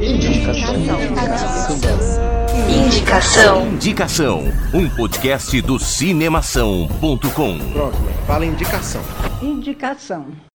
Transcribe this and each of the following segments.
Indicação. Indicação. Indicação. Um podcast do cinemação.com. Pronto, fala indicação. Indicação.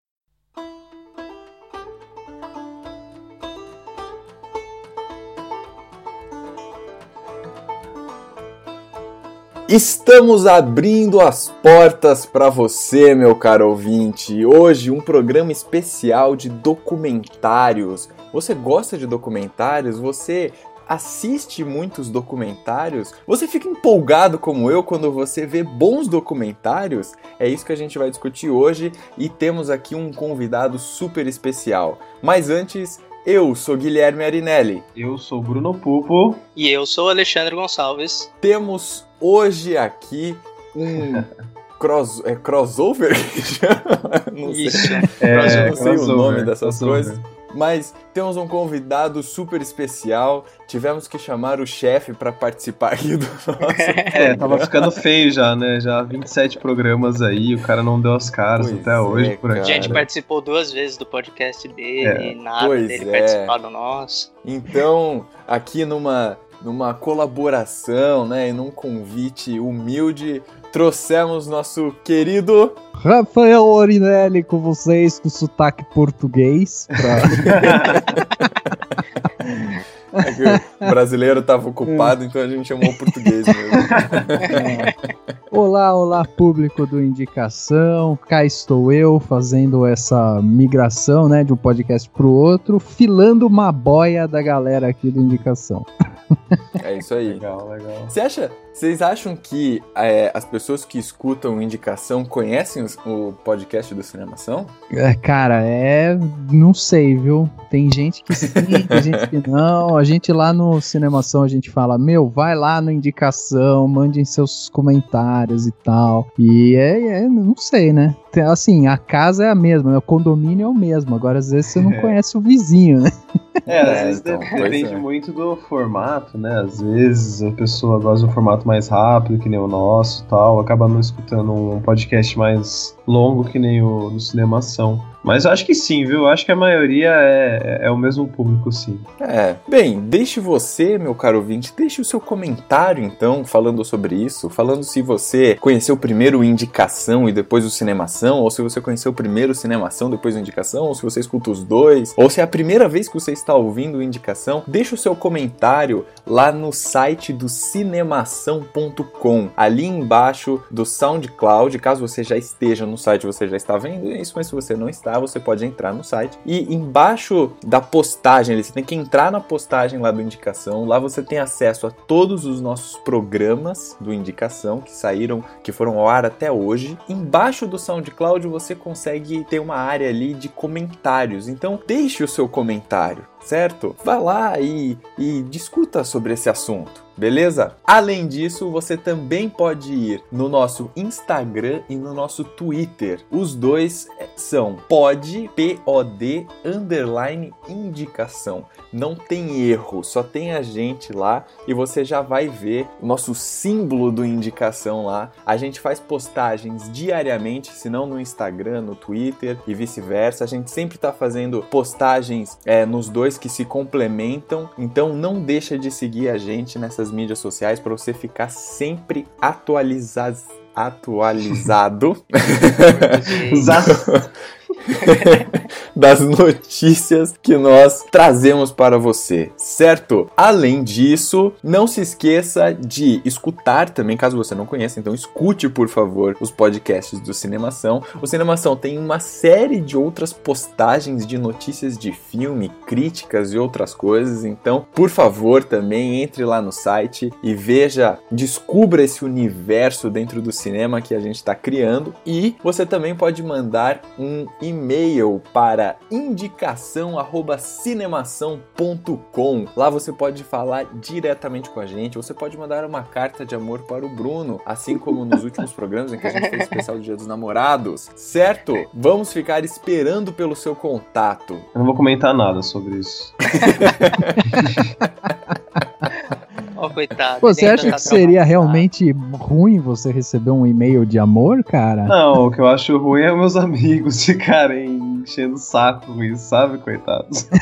Estamos abrindo as portas para você, meu caro ouvinte. Hoje, um programa especial de documentários. Você gosta de documentários? Você assiste muitos documentários? Você fica empolgado como eu quando você vê bons documentários? É isso que a gente vai discutir hoje e temos aqui um convidado super especial. Mas antes, eu sou Guilherme Arinelli. Eu sou Bruno Pupo. E eu sou Alexandre Gonçalves. Temos hoje aqui um cross, é crossover Não Isso. sei, é, não sei o nome dessas crossover. coisas. Mas temos um convidado super especial. Tivemos que chamar o chefe para participar aqui do nosso. É, tava ficando feio já, né? Já 27 programas aí, o cara não deu as caras pois até é, hoje por aqui. A gente participou duas vezes do podcast dele, é. nada pois dele é. participar do nosso. Então, aqui numa numa colaboração, né, e num convite humilde, trouxemos nosso querido Rafael Orinelli com vocês com sotaque português. Pra... É o brasileiro estava ocupado, então a gente chamou o português mesmo. É. Olá, olá, público do Indicação. Cá estou eu fazendo essa migração né, de um podcast para o outro, filando uma boia da galera aqui do Indicação. É isso aí. Legal, legal. Você acha, vocês acham que é, as pessoas que escutam indicação conhecem os, o podcast do Cinemação? É, cara, é. Não sei, viu? Tem gente que sim, tem gente que não. A gente lá no Cinemação a gente fala: Meu, vai lá no indicação, mandem seus comentários e tal. E é, é não sei, né? Assim, a casa é a mesma, né? o condomínio é o mesmo. Agora, às vezes, você não é. conhece o vizinho, né? É, às é, vezes então, depende é. muito do formato, né? Às vezes a pessoa gosta de um formato mais rápido, que nem o nosso tal, acaba não escutando um podcast mais longo que nem o do Cinemação. Mas eu acho que sim, viu? Eu acho que a maioria é, é o mesmo público, sim. É. Bem, deixe você, meu caro ouvinte, deixe o seu comentário, então, falando sobre isso. Falando se você conheceu primeiro Indicação e depois o Cinemação, ou se você conheceu primeiro o Cinemação, depois o Indicação, ou se você escuta os dois, ou se é a primeira vez que você está ouvindo o Indicação. Deixe o seu comentário lá no site do cinemação.com, ali embaixo do SoundCloud. Caso você já esteja no site, você já está vendo isso, mas se você não está, você pode entrar no site e embaixo da postagem, você tem que entrar na postagem lá do Indicação. Lá você tem acesso a todos os nossos programas do Indicação que saíram, que foram ao ar até hoje. Embaixo do SoundCloud você consegue ter uma área ali de comentários. Então deixe o seu comentário certo? Vá lá e, e discuta sobre esse assunto beleza? Além disso, você também pode ir no nosso Instagram e no nosso Twitter. Os dois eh, são pod, P-O-D, underline indicação. Não tem erro, só tem a gente lá e você já vai ver o nosso símbolo do indicação lá. A gente faz postagens diariamente, se não no Instagram, no Twitter e vice-versa. A gente sempre está fazendo postagens é, nos dois que se complementam, então não deixa de seguir a gente nessas mídias sociais para você ficar sempre atualizado. Atualizado. das notícias que nós trazemos para você, certo? Além disso, não se esqueça de escutar também, caso você não conheça, então escute, por favor, os podcasts do Cinemação. O Cinemação tem uma série de outras postagens de notícias de filme, críticas e outras coisas, então, por favor, também entre lá no site e veja, descubra esse universo dentro do cinema que a gente está criando e você também pode mandar um e-mail para indicação@cinemação.com. Lá você pode falar diretamente com a gente, você pode mandar uma carta de amor para o Bruno, assim como nos últimos programas em que a gente fez especial do Dia dos Namorados. Certo? Vamos ficar esperando pelo seu contato. Eu não vou comentar nada sobre isso. Oh, coitado. Você acha que seria realmente ruim você receber um e-mail de amor, cara? Não, o que eu acho ruim é meus amigos ficarem enchendo o saco com isso, sabe, coitados?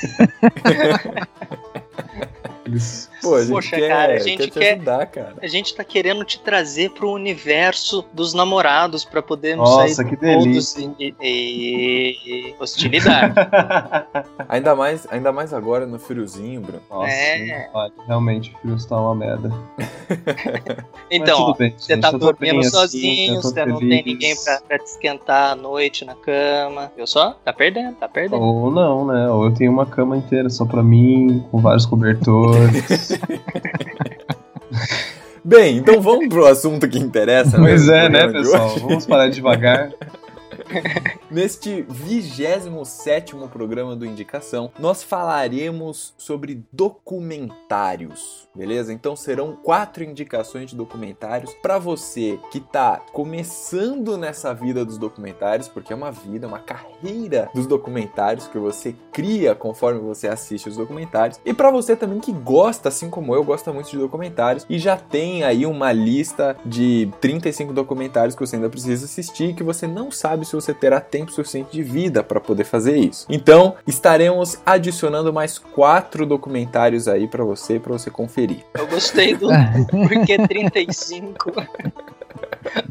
Pô, a gente Poxa, quer, cara, a gente quer, quer ajudar, cara. A gente tá querendo te trazer pro universo dos namorados para podermos Nossa, sair que delícia. E, e, hostilidade. ainda mais, ainda mais agora no friozinho, Bruno. Nossa, é. realmente o frio está uma merda. então, bem, você tá dormindo assim, sozinho, assim, você não tem ninguém pra, pra, te esquentar à noite na cama. Viu só? Tá perdendo, tá perdendo. Ou não, né? Ou eu tenho uma cama inteira só pra mim, com vários cobertores. Bem, então vamos pro assunto que interessa. Pois é, né, pessoal? Vamos parar devagar. Neste 27 programa do Indicação, nós falaremos sobre documentários, beleza? Então serão quatro indicações de documentários para você que está começando nessa vida dos documentários, porque é uma vida, uma carreira dos documentários que você cria conforme você assiste os documentários, e para você também que gosta, assim como eu, gosta muito de documentários e já tem aí uma lista de 35 documentários que você ainda precisa assistir que você não sabe se você terá tempo suficiente de vida para poder fazer isso. Então, estaremos adicionando mais quatro documentários aí para você, para você conferir. Eu gostei do porque 35.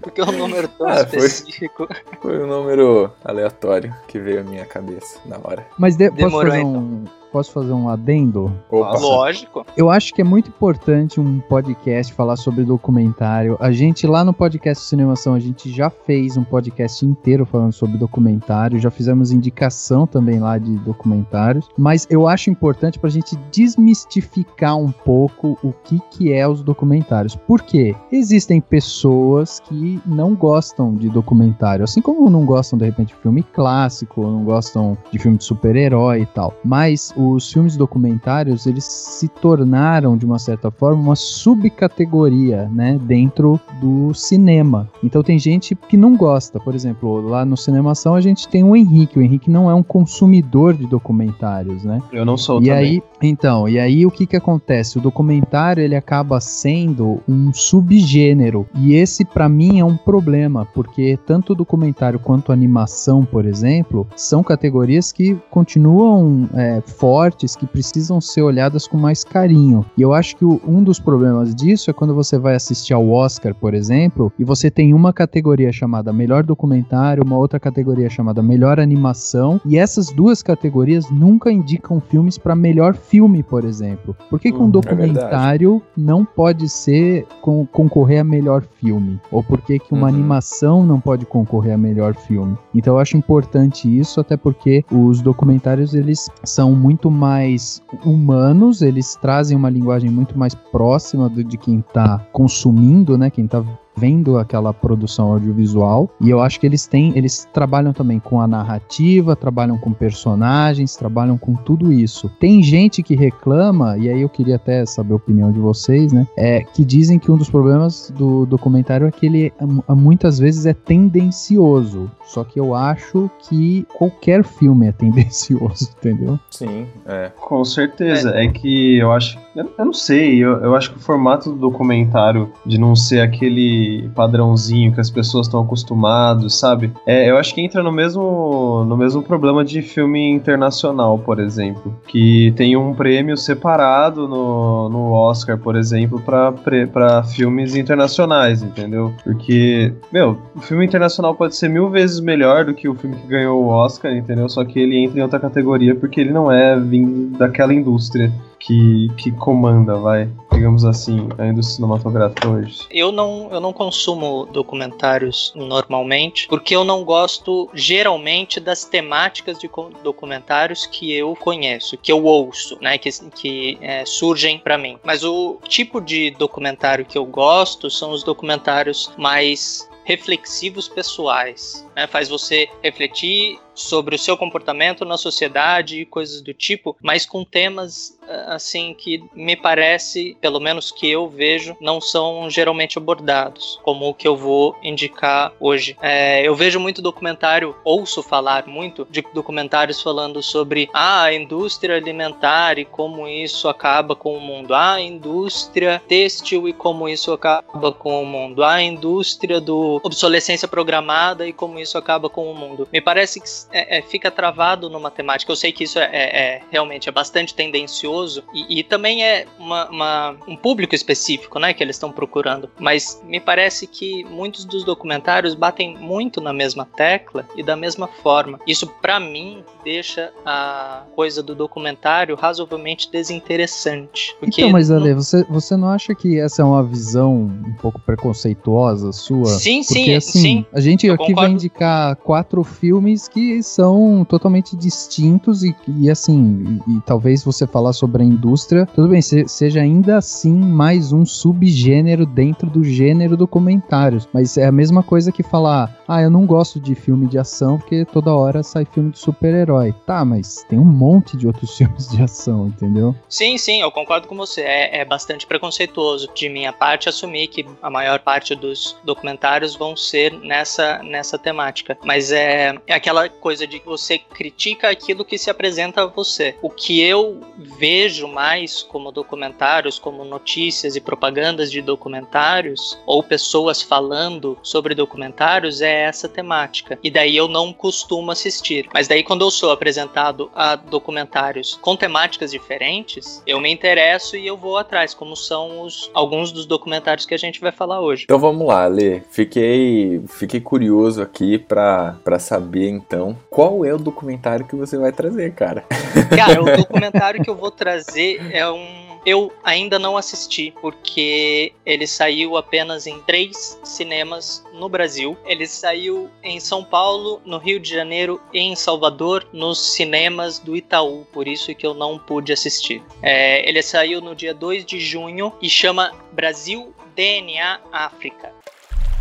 Porque é um número tão ah, específico. Foi, foi um número aleatório que veio à minha cabeça na hora. Mas de, Demorou, posso fazer então. Posso fazer um adendo? Opa. Lógico. Eu acho que é muito importante um podcast falar sobre documentário. A gente lá no podcast Cinemação, a gente já fez um podcast inteiro falando sobre documentário, já fizemos indicação também lá de documentários, mas eu acho importante para a gente desmistificar um pouco o que que é os documentários. Por quê? Existem pessoas que não gostam de documentário, assim como não gostam de repente de filme clássico, não gostam de filme de super-herói e tal. Mas os filmes documentários eles se tornaram de uma certa forma uma subcategoria, né, dentro do cinema. Então tem gente que não gosta, por exemplo, lá no Cinemação a gente tem o Henrique. O Henrique não é um consumidor de documentários, né? Eu não sou e também. aí, então, e aí o que que acontece? O documentário ele acaba sendo um subgênero e esse para mim é um problema porque tanto o documentário quanto animação, por exemplo, são categorias que continuam é, fortes que precisam ser olhadas com mais carinho. E eu acho que o, um dos problemas disso é quando você vai assistir ao Oscar, por exemplo, e você tem uma categoria chamada melhor documentário, uma outra categoria chamada melhor animação, e essas duas categorias nunca indicam filmes para melhor filme, por exemplo. Por que, que um hum, é documentário é não pode ser com, concorrer a melhor filme? Ou por que, que uma uhum. animação não pode concorrer a melhor filme? Então eu acho importante isso, até porque os documentários eles são muito muito mais humanos, eles trazem uma linguagem muito mais próxima do, de quem está consumindo, né? Quem está vendo aquela produção audiovisual. E eu acho que eles têm, eles trabalham também com a narrativa, trabalham com personagens, trabalham com tudo isso. Tem gente que reclama, e aí eu queria até saber a opinião de vocês, né? É que dizem que um dos problemas do documentário é que ele muitas vezes é tendencioso. Só que eu acho que qualquer filme é tendencioso, entendeu? Sim, é. Com certeza. É, é que eu acho. Eu, eu não sei, eu, eu acho que o formato do documentário de não ser aquele padrãozinho que as pessoas estão acostumadas, sabe? É, eu acho que entra no mesmo, no mesmo problema de filme internacional, por exemplo, que tem um prêmio separado no, no Oscar, por exemplo, para filmes internacionais, entendeu? Porque, meu, o filme internacional pode ser mil vezes melhor do que o filme que ganhou o Oscar, entendeu? Só que ele entra em outra categoria porque ele não é vindo daquela indústria que, que comanda, vai, digamos assim, a indústria cinematográfica hoje? Eu não, eu não consumo documentários normalmente, porque eu não gosto geralmente das temáticas de documentários que eu conheço, que eu ouço, né, que, que é, surgem para mim. Mas o tipo de documentário que eu gosto são os documentários mais reflexivos pessoais, né? faz você refletir sobre o seu comportamento na sociedade e coisas do tipo, mas com temas assim que me parece, pelo menos que eu vejo, não são geralmente abordados, como o que eu vou indicar hoje. É, eu vejo muito documentário, ouço falar muito de documentários falando sobre ah, a indústria alimentar e como isso acaba com o mundo, ah, a indústria têxtil e como isso acaba com o mundo, ah, a indústria do obsolescência programada e como isso acaba com o mundo. Me parece que é, é, fica travado numa temática. Eu sei que isso é, é, é realmente é bastante tendencioso e, e também é uma, uma, um público específico, né, que eles estão procurando. Mas me parece que muitos dos documentários batem muito na mesma tecla e da mesma forma. Isso para mim deixa a coisa do documentário razoavelmente desinteressante. então, mas Ale, você, você não acha que essa é uma visão um pouco preconceituosa sua? Sim, Porque, sim, assim, sim. A gente aqui concordo. vai indicar quatro filmes que são totalmente distintos e, e assim, e, e talvez você falar sobre a indústria, tudo bem, se- seja ainda assim mais um subgênero dentro do gênero documentários. Mas é a mesma coisa que falar, ah, eu não gosto de filme de ação porque toda hora sai filme de super-herói. Tá, mas tem um monte de outros filmes de ação, entendeu? Sim, sim, eu concordo com você. É, é bastante preconceituoso de minha parte assumir que a maior parte dos documentários vão ser nessa, nessa temática. Mas é, é aquela coisa de que você critica aquilo que se apresenta a você. O que eu vejo mais como documentários, como notícias e propagandas de documentários, ou pessoas falando sobre documentários, é essa temática. E daí eu não costumo assistir. Mas daí quando eu sou apresentado a documentários com temáticas diferentes, eu me interesso e eu vou atrás, como são os alguns dos documentários que a gente vai falar hoje. Então vamos lá, Lê. Fiquei, fiquei curioso aqui pra, pra saber então qual é o documentário que você vai trazer, cara. Cara, o documentário que eu vou trazer é um. Eu ainda não assisti, porque ele saiu apenas em três cinemas no Brasil. Ele saiu em São Paulo, no Rio de Janeiro e em Salvador, nos cinemas do Itaú. Por isso que eu não pude assistir. É, ele saiu no dia 2 de junho e chama Brasil DNA África.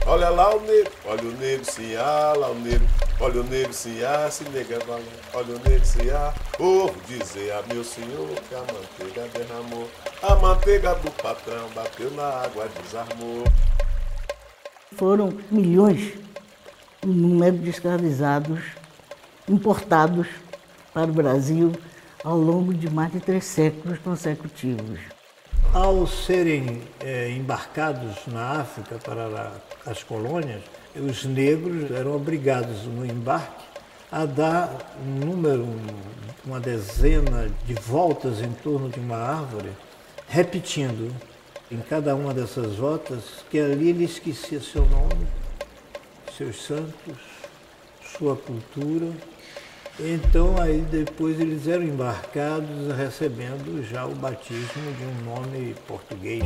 Olha lá o negro, olha o negro se há, lá o negro, olha o negro se há, se nega valente, olha o negro se há, ouvo dizer a meu senhor que a manteiga derramou, a manteiga do patrão bateu na água, desarmou. Foram milhões o número de escravizados importados para o Brasil ao longo de mais de três séculos consecutivos. Ao serem eh, embarcados na África para as colônias, os negros eram obrigados no embarque a dar um número, uma dezena de voltas em torno de uma árvore, repetindo em cada uma dessas voltas que ali ele esquecia seu nome, seus santos, sua cultura. Então aí depois eles eram embarcados recebendo já o batismo de um nome português.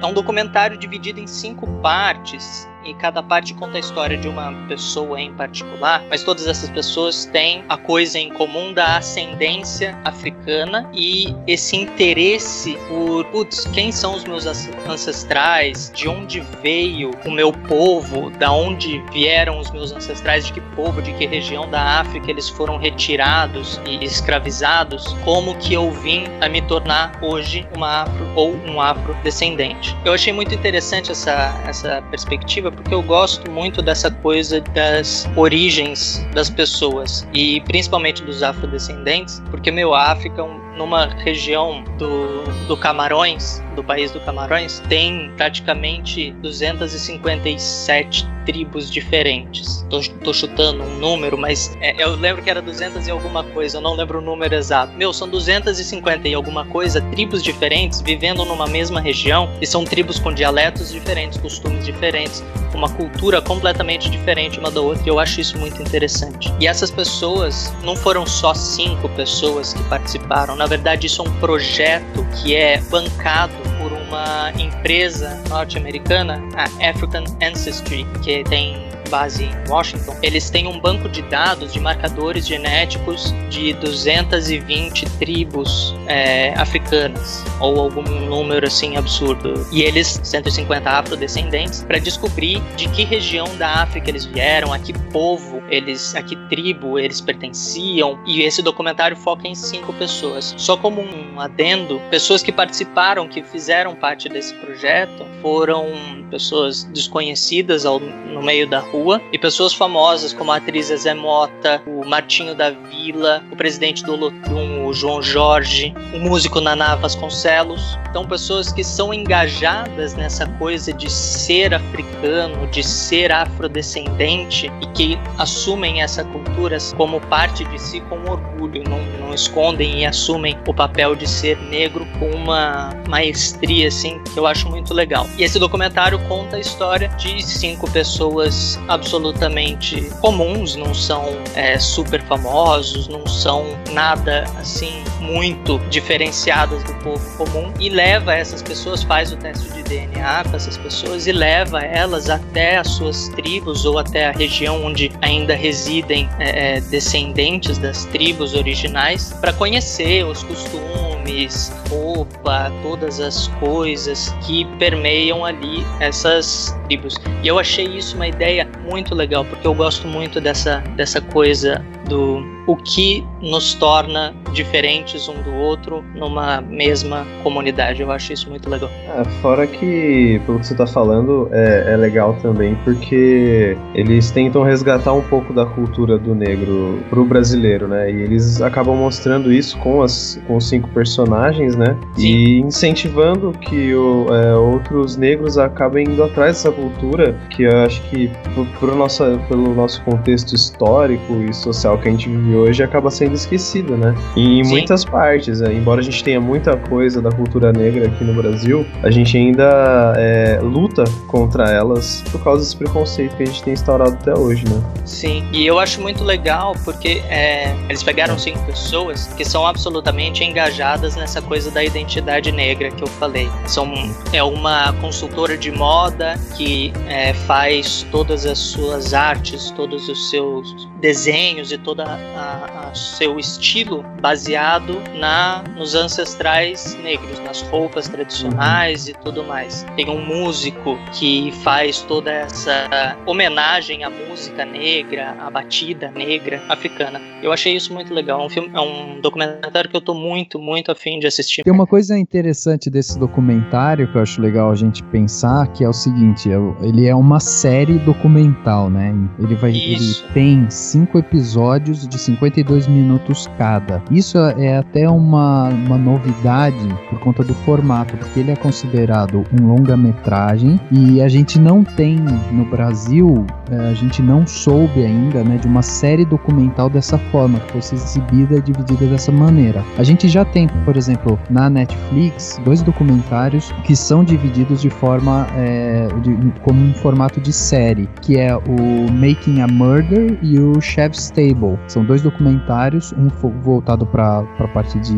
É um documentário dividido em cinco partes e cada parte conta a história de uma pessoa em particular, mas todas essas pessoas têm a coisa em comum da ascendência africana e esse interesse por, putz, quem são os meus ancestrais, de onde veio o meu povo, da onde vieram os meus ancestrais, de que povo, de que região da África eles foram retirados e escravizados, como que eu vim a me tornar hoje uma afro ou um afrodescendente. Eu achei muito interessante essa, essa perspectiva porque eu gosto muito dessa coisa das origens das pessoas e principalmente dos afrodescendentes, porque meu África, um- numa região do, do Camarões, do país do Camarões, tem praticamente 257 tribos diferentes. Tô, tô chutando um número, mas é, eu lembro que era 200 e alguma coisa, eu não lembro o número exato. Meu, são 250 e alguma coisa, tribos diferentes vivendo numa mesma região e são tribos com dialetos diferentes, costumes diferentes, uma cultura completamente diferente uma da outra. E eu acho isso muito interessante. E essas pessoas não foram só cinco pessoas que participaram. Na verdade, isso é um projeto que é bancado por uma empresa norte-americana, a African Ancestry, que tem base em Washington, eles têm um banco de dados de marcadores genéticos de 220 tribos é, africanas, ou algum número assim absurdo. E eles, 150 afrodescendentes, para descobrir de que região da África eles vieram, a que povo eles, a que tribo eles pertenciam. E esse documentário foca em cinco pessoas. Só como um adendo, pessoas que participaram, que fizeram parte desse projeto, foram pessoas desconhecidas ao, no meio da rua rua e pessoas famosas como a atriz Zé Mota, o Martinho da Vila, o presidente do Olodum, o João Jorge, o músico Naná Vasconcelos. Então, pessoas que são engajadas nessa coisa de ser africano, de ser afrodescendente e que assumem essa cultura como parte de si com orgulho, não, não escondem e assumem o papel de ser negro com uma maestria assim que eu acho muito legal. E esse documentário conta a história de cinco pessoas absolutamente comuns, não são é, super famosos, não são nada assim muito diferenciadas do povo comum e leva essas pessoas, faz o teste de DNA com essas pessoas e leva elas até as suas tribos ou até a região onde ainda residem é, é descendentes das tribos originais para conhecer os costumes, roupa, todas as coisas que permeiam ali essas tribos. E eu achei isso uma ideia muito legal, porque eu gosto muito dessa, dessa coisa do o que nos torna diferentes um do outro numa mesma comunidade. Eu acho isso muito legal. É, fora que, pelo que você está falando, é, é, legal também porque eles tentam resgatar um pouco da cultura do negro pro brasileiro, né? E eles acabam mostrando isso com, as, com os cinco personagens, né? Sim. E incentivando que o, é, outros negros acabem indo atrás dessa cultura, que eu acho que pro, nossa, pelo nosso contexto histórico e social que a gente vive hoje acaba sendo esquecido, né? E em Sim. muitas partes, é, embora a gente tenha muita coisa da cultura negra aqui no Brasil, a gente ainda é, luta contra elas por causa desse preconceito que a gente tem instaurado até hoje, né? Sim, e eu acho muito legal porque é, eles pegaram cinco pessoas que são absolutamente engajadas nessa coisa da identidade negra que eu falei. São, é uma consultora de moda que é, faz todas as suas artes, todos os seus desenhos e toda a, a seu estilo baseado na nos ancestrais negros, nas roupas tradicionais e tudo mais. Tem um músico que faz toda essa homenagem à música negra, à batida negra africana. Eu achei isso muito legal. É um filme, é um documentário que eu tô muito, muito afim de assistir. Tem uma coisa interessante desse documentário que eu acho legal a gente pensar, que é o seguinte, é ele é uma série documental, né? Ele vai, isso. ele tem cinco episódios de 52 minutos cada. Isso é até uma, uma novidade por conta do formato, porque ele é considerado um longa-metragem e a gente não tem no Brasil, é, a gente não soube ainda né, de uma série documental dessa forma, que fosse exibida e dividida dessa maneira. A gente já tem, por exemplo, na Netflix, dois documentários que são divididos de forma é, de, como um formato de série, que é o Making a Murder e o Chef's Table. São dois documentários, um voltado para a parte de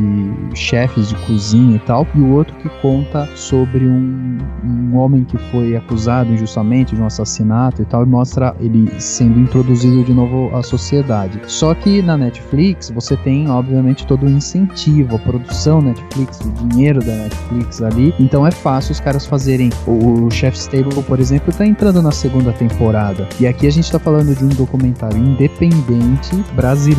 chefes de cozinha e tal, e o outro que conta sobre um, um homem que foi acusado injustamente de um assassinato e tal, e mostra ele sendo introduzido de novo à sociedade. Só que na Netflix você tem, obviamente, todo o incentivo, a produção Netflix, o dinheiro da Netflix ali, então é fácil os caras fazerem. O, o Chef's Table, por exemplo, está entrando na segunda temporada. E aqui a gente está falando de um documentário independente brasileiro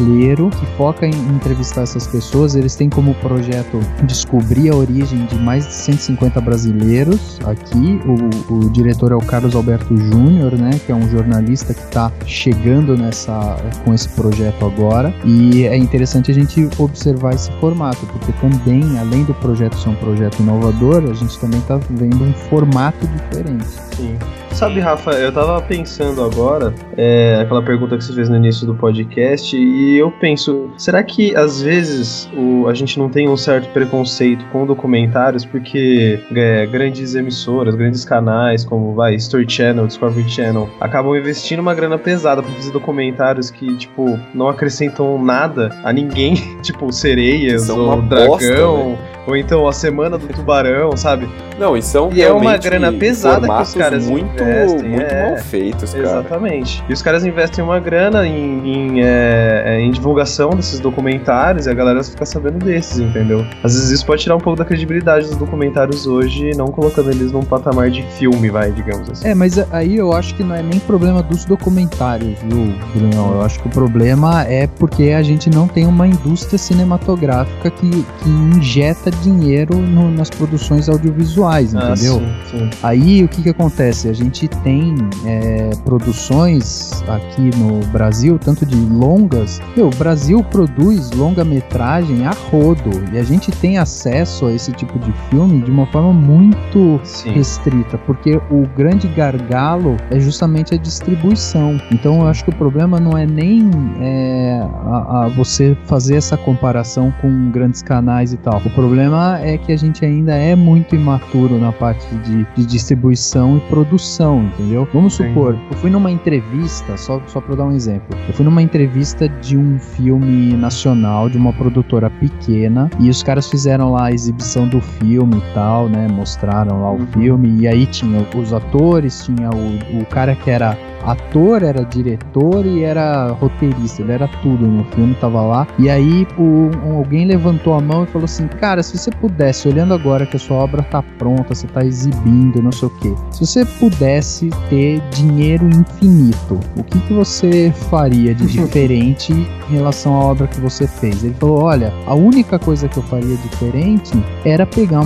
que foca em entrevistar essas pessoas. Eles têm como projeto descobrir a origem de mais de 150 brasileiros aqui. O, o diretor é o Carlos Alberto Júnior, né, que é um jornalista que está chegando nessa com esse projeto agora. E é interessante a gente observar esse formato, porque também, além do projeto ser um projeto inovador, a gente também está vendo um formato diferente. Sim. Sabe, Rafa, eu tava pensando agora, é, aquela pergunta que você fez no início do podcast, e eu penso, será que às vezes o, a gente não tem um certo preconceito com documentários porque é, grandes emissoras, grandes canais, como vai, Story Channel, Discovery Channel, acabam investindo uma grana pesada pra fazer documentários que, tipo, não acrescentam nada a ninguém, tipo, sereias São ou dragão. Bosta, né? Ou então a semana do tubarão, sabe? Não, e são e é uma grana pesada que os caras muito, investem. Muito é, mal feitos, cara. Exatamente. E os caras investem uma grana em, em, é, é, em, divulgação desses documentários e a galera fica sabendo desses, entendeu? Às vezes isso pode tirar um pouco da credibilidade dos documentários hoje, não colocando eles num patamar de filme, vai, digamos assim. É, mas aí eu acho que não é nem problema dos documentários, viu, Bruno? Eu acho que o problema é porque a gente não tem uma indústria cinematográfica que, que injeta dinheiro no, nas produções audiovisuais, ah, entendeu? Ah, sim, sim. Aí o que que acontece? A gente tem é, produções aqui no Brasil, tanto de longas. Meu, o Brasil produz longa-metragem a rodo e a gente tem acesso a esse tipo de filme de uma forma muito sim. restrita, porque o grande gargalo é justamente a distribuição. Então eu acho que o problema não é nem é, a, a você fazer essa comparação com grandes canais e tal. O problema é que a gente ainda é muito imaturo na parte de, de distribuição e produção, entendeu? Vamos supor, eu fui numa entrevista, só, só pra dar um exemplo, eu fui numa entrevista de um filme nacional, de uma produtora pequena, e os caras fizeram lá a exibição do filme e tal, né? Mostraram lá o uhum. filme, e aí tinha os atores, tinha o, o cara que era ator, era diretor e era roteirista, ele era tudo no filme, tava lá. E aí o, um, alguém levantou a mão e falou assim: Cara, se você pudesse, olhando agora que a sua obra tá pronta, você tá exibindo, não sei o que, se você pudesse ter dinheiro infinito, o que, que você faria de diferente em relação à obra que você fez? Ele falou: Olha, a única coisa que eu faria diferente era pegar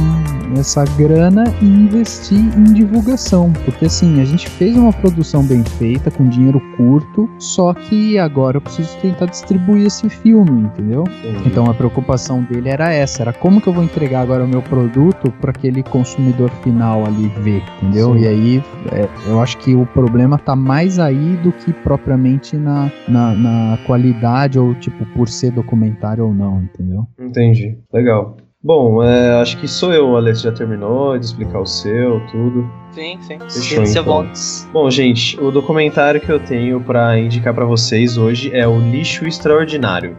essa grana e investir em divulgação, porque assim, a gente fez uma produção bem feita feita com dinheiro curto, só que agora eu preciso tentar distribuir esse filme, entendeu? Então a preocupação dele era essa, era como que eu vou entregar agora o meu produto para aquele consumidor final ali ver, entendeu? Sim. E aí é, eu acho que o problema tá mais aí do que propriamente na, na, na qualidade ou tipo por ser documentário ou não, entendeu? Entendi, legal. Bom, é, acho que sou eu, Alex já terminou de explicar o seu, tudo. Sim, sim. Fechou, sim, então. Bom, gente, o documentário que eu tenho para indicar para vocês hoje é o Lixo Extraordinário.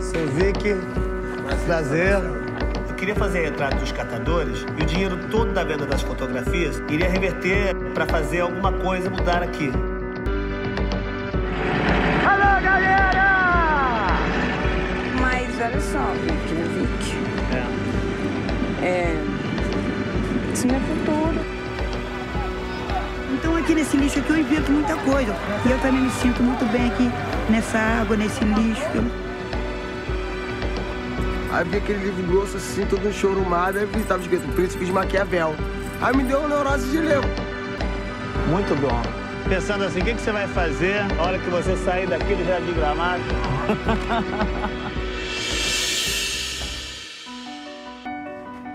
Sou Vicky, prazer. Eu queria fazer retrato dos catadores e o dinheiro todo da venda das fotografias iria reverter para fazer alguma coisa mudar aqui. Mas olha só, Vicky, Vicky. É. É. Isso não é futuro. Então aqui nesse lixo aqui eu invento muita coisa. E eu também me sinto muito bem aqui nessa água, nesse lixo. Aí vi aquele livro grosso assim, todo enxorumado, aí vi, tava escrito Príncipe de Maquiavel. Aí me deu uma neurose de ler. Muito bom. Pensando assim, o que, que você vai fazer na hora que você sair daqui do Jardim Gramado?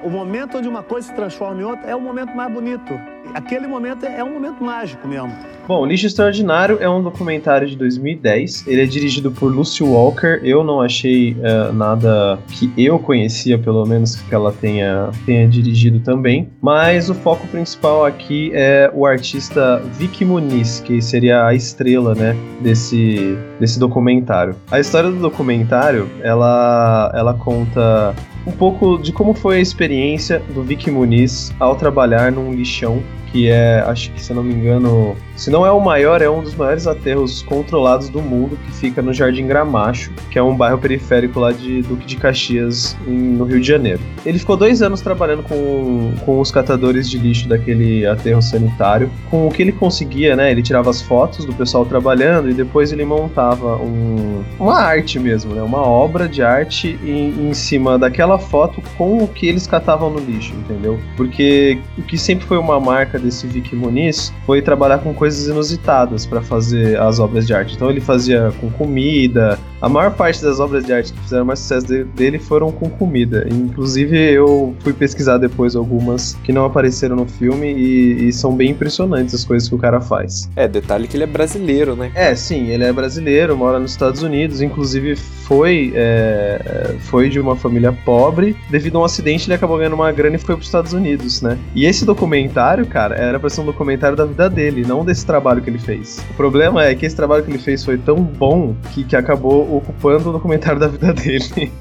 O momento onde uma coisa se transforma em outra é o momento mais bonito. Aquele momento é um momento mágico mesmo. Bom, Lixo Extraordinário é um documentário de 2010. Ele é dirigido por Lucy Walker. Eu não achei uh, nada que eu conhecia, pelo menos, que ela tenha, tenha dirigido também. Mas o foco principal aqui é o artista Vicky Muniz, que seria a estrela, né, desse, desse documentário. A história do documentário, ela, ela conta um pouco de como foi a experiência do Vicky Muniz ao trabalhar num lixão que é, acho que se não me engano, se não é o maior, é um dos maiores aterros controlados do mundo, que fica no Jardim Gramacho, que é um bairro periférico lá de Duque de Caxias, em, no Rio de Janeiro. Ele ficou dois anos trabalhando com, com os catadores de lixo daquele aterro sanitário. Com o que ele conseguia, né? Ele tirava as fotos do pessoal trabalhando e depois ele montava um, uma arte mesmo, né? Uma obra de arte em, em cima daquela foto com o que eles catavam no lixo, entendeu? Porque o que sempre foi uma marca desse Vicky Muniz foi trabalhar com coisas inusitadas para fazer as obras de arte. Então ele fazia com comida. A maior parte das obras de arte que fizeram mais sucesso dele foram com comida. Inclusive eu fui pesquisar depois algumas que não apareceram no filme e, e são bem impressionantes as coisas que o cara faz. É, detalhe que ele é brasileiro, né? É, sim, ele é brasileiro, mora nos Estados Unidos, inclusive foi, é, foi de uma família pobre. Devido a um acidente, ele acabou ganhando uma grana e foi para os Estados Unidos, né? E esse documentário, cara, cara, era pra ser um documentário da vida dele, não desse trabalho que ele fez. O problema é que esse trabalho que ele fez foi tão bom que, que acabou ocupando o documentário da vida dele.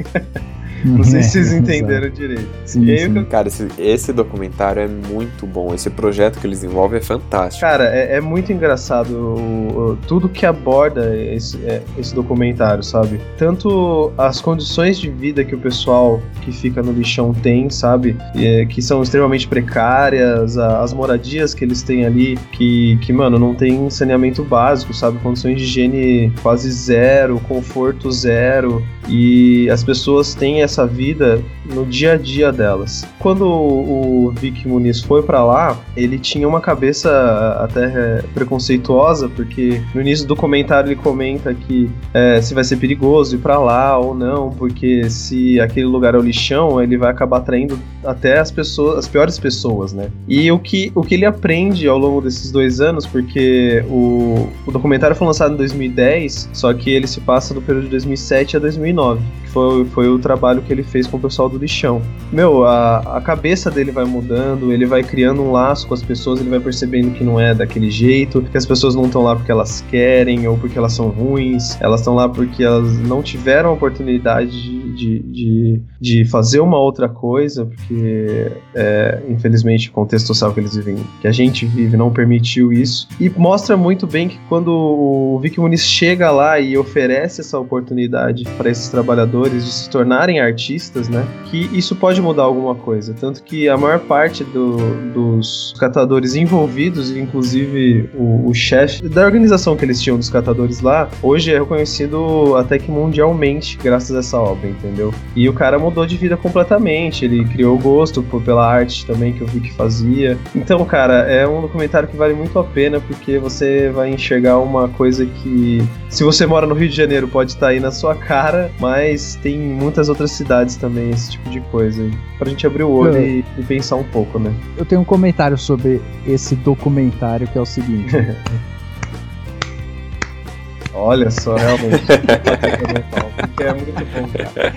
Não sei se vocês entenderam direito. Sim, sim. Eu... Cara, esse, esse, documentário é muito bom. Esse projeto que eles desenvolvem é fantástico. Cara, é, é muito engraçado o, o, tudo que aborda esse, é, esse documentário, sabe? Tanto as condições de vida que o pessoal que fica no lixão tem, sabe? É, que são extremamente precárias, a, as moradias que eles têm ali, que, que, mano, não tem saneamento básico, sabe? Condições de higiene quase zero, conforto zero. E as pessoas têm essa vida no dia a dia delas. Quando o, Vic Muniz foi para lá, ele tinha uma cabeça até preconceituosa, porque no início do comentário ele comenta que é, se vai ser perigoso ir para lá ou não, porque se aquele lugar é o lixão, ele vai acabar atraindo até as pessoas, as piores pessoas, né? E o que, o que ele aprende ao longo desses dois anos, porque o, o documentário foi lançado em 2010, só que ele se passa do período de 2007 a 2009, que foi, foi o trabalho que ele fez com o pessoal do lixão. Meu, a, a cabeça dele vai mudando, ele vai criando um laço com as pessoas, ele vai percebendo que não é daquele jeito, que as pessoas não estão lá porque elas querem ou porque elas são ruins, elas estão lá porque elas não tiveram a oportunidade de, de, de, de fazer uma outra coisa, porque é, infelizmente o contexto social que eles vivem, que a gente vive, não permitiu isso. E mostra muito bem que quando o Vic Muniz chega lá e oferece essa oportunidade para esses trabalhadores de se tornarem artistas, né? Que isso pode mudar alguma coisa. Tanto que a maior parte do, dos catadores envolvidos, inclusive o, o chefe da organização que eles tinham dos catadores lá, hoje é reconhecido até que mundialmente graças a essa obra, entendeu? E o cara mudou de vida completamente. Ele criou gosto por, pela arte também que eu vi que fazia. Então, cara, é um documentário que vale muito a pena porque você vai enxergar uma coisa que, se você mora no Rio de Janeiro, pode estar aí na sua cara, mas tem muitas outras cidades também esse tipo de coisa. Pra gente abrir o olho e, e, pensar um pouco, né? Eu tenho um comentário sobre esse documentário que é o seguinte. Olha só, realmente. é muito bom, cara.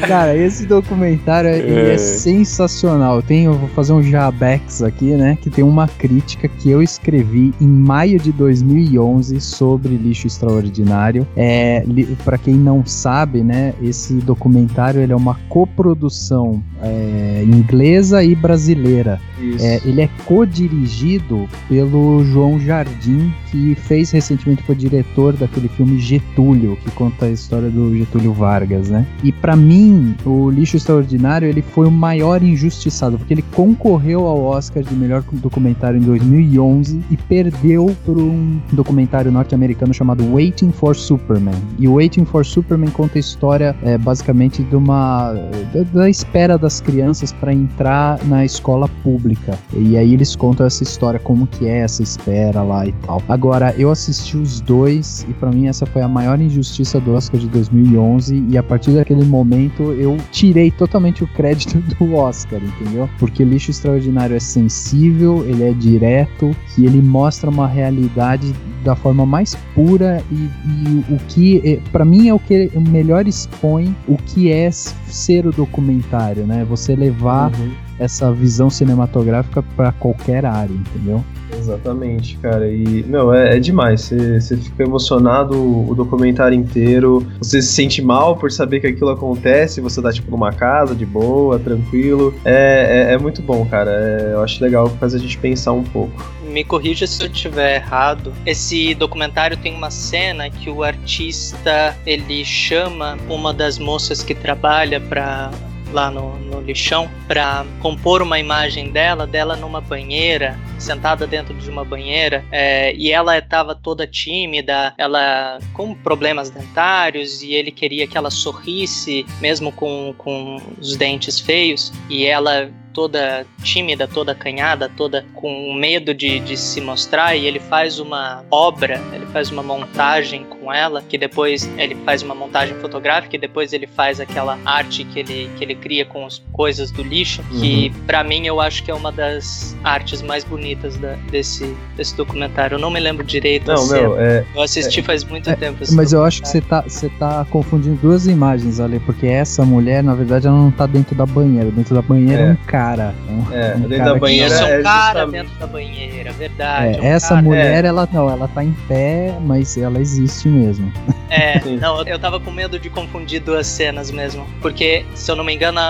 Cara, esse documentário é, é sensacional. Eu tenho, vou fazer um jabex aqui, né? Que tem uma crítica que eu escrevi em maio de 2011 sobre lixo extraordinário. É, para quem não sabe, né? Esse documentário ele é uma coprodução é, inglesa e brasileira. É, ele é co-dirigido pelo João Jardim, que fez recentemente foi diretor daquele filme Getúlio, que conta a história do Getúlio Vargas, né? E para mim, o Lixo Extraordinário ele foi o maior injustiçado, porque ele concorreu ao Oscar de melhor documentário em 2011 e perdeu por um documentário norte-americano chamado Waiting for Superman. E o Waiting for Superman conta a história é, basicamente de uma da, da espera das crianças para entrar na escola pública. E aí eles contam essa história como que é essa espera lá e tal. Agora eu assisti os dois e para mim essa foi a maior injustiça do Oscar de 2011 e a partir daquele momento eu tirei totalmente o crédito do Oscar, entendeu? Porque Lixo Extraordinário é sensível, ele é direto e ele mostra uma realidade da forma mais pura e, e o que é, para mim é o que melhor expõe o que é ser o documentário, né? Você levar uhum. essa visão cinematográfica para qualquer área, entendeu? Exatamente, cara. E, meu, é, é demais. Você fica emocionado o documentário inteiro. Você se sente mal por saber que aquilo acontece. Você tá, tipo, numa casa, de boa, tranquilo. É, é, é muito bom, cara. É, eu acho legal fazer a gente pensar um pouco me corrija se eu estiver errado. Esse documentário tem uma cena que o artista ele chama uma das moças que trabalha para lá no, no lixão para compor uma imagem dela, dela numa banheira, sentada dentro de uma banheira, é, e ela estava toda tímida, ela com problemas dentários, e ele queria que ela sorrisse, mesmo com, com os dentes feios, e ela toda tímida, toda acanhada, toda com medo de, de se mostrar, e ele faz uma obra, ele faz uma montagem com ela, que depois ele faz uma montagem fotográfica e depois ele faz aquela arte que ele, que ele cria com as coisas do lixo, uhum. que para mim eu acho que é uma das artes mais bonitas da, desse, desse documentário. Eu não me lembro direito. Não, meu, é, eu assisti é, faz muito é, tempo. Mas eu acho que você tá, você tá confundindo duas imagens ali, porque essa mulher, na verdade, ela não tá dentro da banheira. Dentro da banheira é um cara cara. Um, é, um dentro cara da banheira. Isso, é um é cara justamente... dentro da banheira, verdade. É, um essa cara... mulher, ela não, ela tá em pé, mas ela existe mesmo. É, não, eu tava com medo de confundir duas cenas mesmo. Porque, se eu não me engano,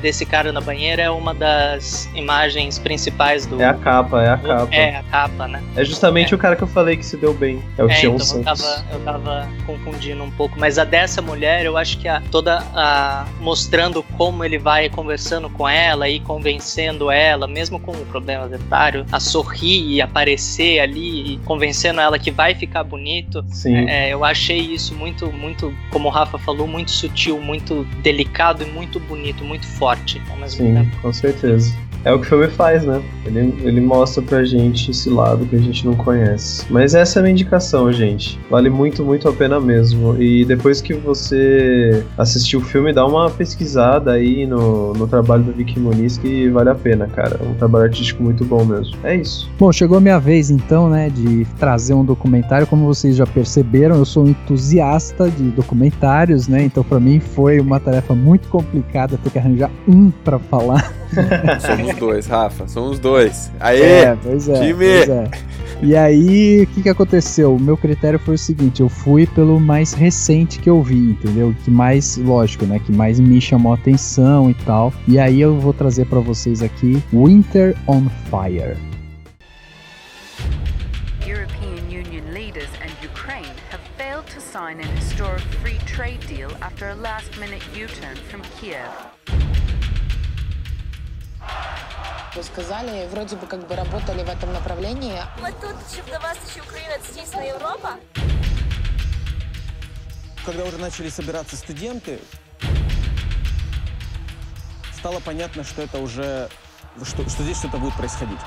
desse cara na banheira é uma das imagens principais do. É a capa, é a capa. É, a capa, né? É justamente é. o cara que eu falei que se deu bem. É o é, Tião então Santos. Eu tava, eu tava confundindo um pouco. Mas a dessa mulher, eu acho que a, toda a. mostrando como ele vai conversando com ela e convencendo ela, mesmo com o problema dentário, a sorrir e aparecer ali, e convencendo ela que vai ficar bonito. Sim. É, eu achei isso muito, muito, como o Rafa falou, muito sutil, muito delicado e muito bonito, muito forte Sim, tempo. com certeza. É o que o filme faz, né? Ele, ele mostra pra gente esse lado que a gente não conhece. Mas essa é a minha indicação, gente. Vale muito, muito a pena mesmo. E depois que você assistir o filme, dá uma pesquisada aí no, no trabalho do Vicky Muniz que vale a pena, cara. É um trabalho artístico muito bom mesmo. É isso. Bom, chegou a minha vez então, né, de trazer um documentário. Como vocês já perceberam, eu sou um entusiasta de documentários, né? Então para mim foi uma tarefa muito complicada ter que arranjar um para falar. Somos dois, Rafa. Somos dois. Aê! É, pois é. Time! Pois é. E aí, o que, que aconteceu? O meu critério foi o seguinte: eu fui pelo mais recente que eu vi, entendeu? Que mais, lógico, né? Que mais me chamou a atenção e tal. E aí eu vou trazer para vocês aqui Winter on Fire. European Union leaders and Ukraine have failed to sign an historic free trade deal after a last-minute U-turn from Kiev. Вы сказали, вроде бы как бы работали в этом направлении. Мы тут, щоб до вас еще Украина, это дійсно Европа. Когда уже начали собираться студенты, стало понятно, что это уже, что, что здесь что-то будет происходить.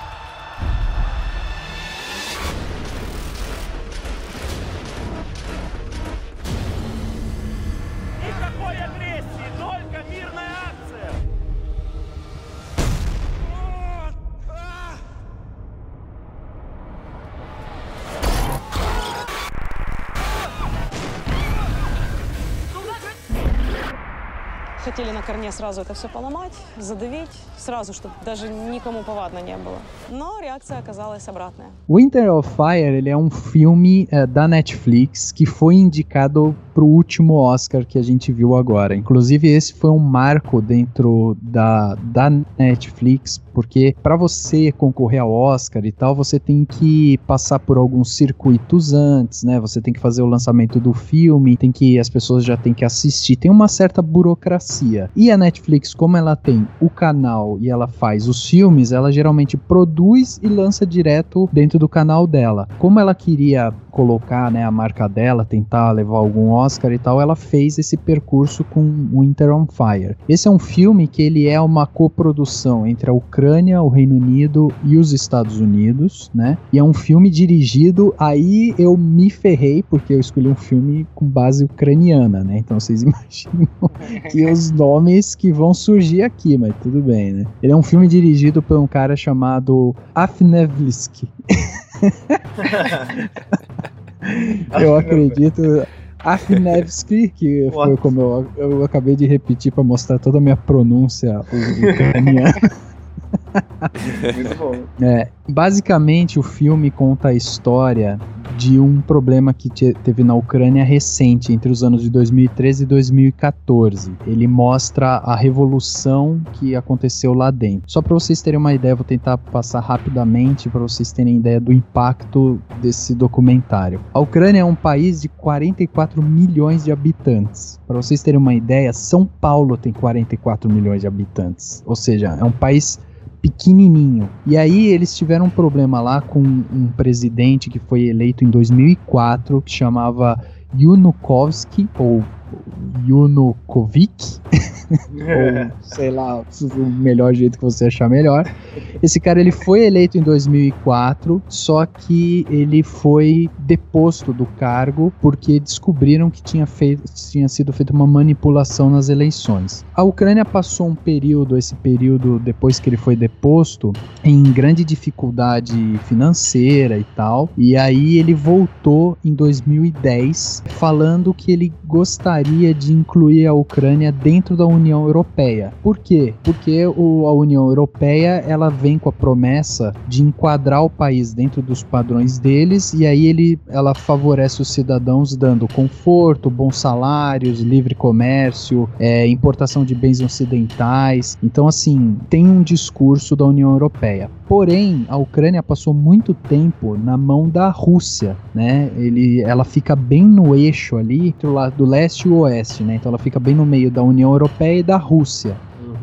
Хотели на корне сразу это все поломать, задавить, сразу, чтобы даже никому повадно не было. Но реакция оказалась обратная. Winter of Fire ele é um filme é, da Netflix que foi indicado para o último Oscar que a gente viu agora. Inclusive esse foi um marco dentro da, da Netflix porque para você concorrer ao Oscar e tal você tem que passar por alguns circuitos antes, né? Você tem que fazer o lançamento do filme, tem que as pessoas já têm que assistir, tem uma certa burocracia. E a Netflix, como ela tem o canal e ela faz os filmes, ela geralmente produz e lança direto dentro do canal dela. Como ela queria colocar né, a marca dela, tentar levar algum Oscar e tal, ela fez esse percurso com Winter on Fire. Esse é um filme que ele é uma coprodução entre a Ucrânia, o Reino Unido e os Estados Unidos, né? E é um filme dirigido, aí eu me ferrei porque eu escolhi um filme com base ucraniana, né? Então vocês imaginam que os nomes que vão surgir aqui, mas tudo bem, né? Ele é um filme dirigido por um cara chamado Afnevlsky. eu acredito. Afnevsky, que foi como eu, eu acabei de repetir para mostrar toda a minha pronúncia ucraniana. Muito bom. É, basicamente, o filme conta a história de um problema que te, teve na Ucrânia recente, entre os anos de 2013 e 2014. Ele mostra a revolução que aconteceu lá dentro. Só para vocês terem uma ideia, vou tentar passar rapidamente para vocês terem ideia do impacto desse documentário. A Ucrânia é um país de 44 milhões de habitantes. Para vocês terem uma ideia, São Paulo tem 44 milhões de habitantes. Ou seja, é um país pequenininho. E aí eles tiveram um problema lá com um presidente que foi eleito em 2004, que chamava Yanukovsky, ou Yanukovic, ou sei lá, o melhor jeito que você achar melhor. Esse cara ele foi eleito em 2004, só que ele foi deposto do cargo porque descobriram que tinha, feito, tinha sido feita uma manipulação nas eleições. A Ucrânia passou um período, esse período depois que ele foi deposto, em grande dificuldade financeira e tal, e aí ele voltou em 2010 falando que ele gostaria de incluir a Ucrânia dentro da União Europeia. Por quê? Porque o, a União Europeia ela vem com a promessa de enquadrar o país dentro dos padrões deles e aí ele, ela favorece os cidadãos dando conforto, bons salários, livre comércio, é, importação de bens ocidentais. Então, assim, tem um discurso da União Europeia. Porém, a Ucrânia passou muito tempo na mão da Rússia, né? Ele, ela fica bem no eixo ali, do lado do leste e o oeste, né? Então ela fica bem no meio da União Europeia e da Rússia.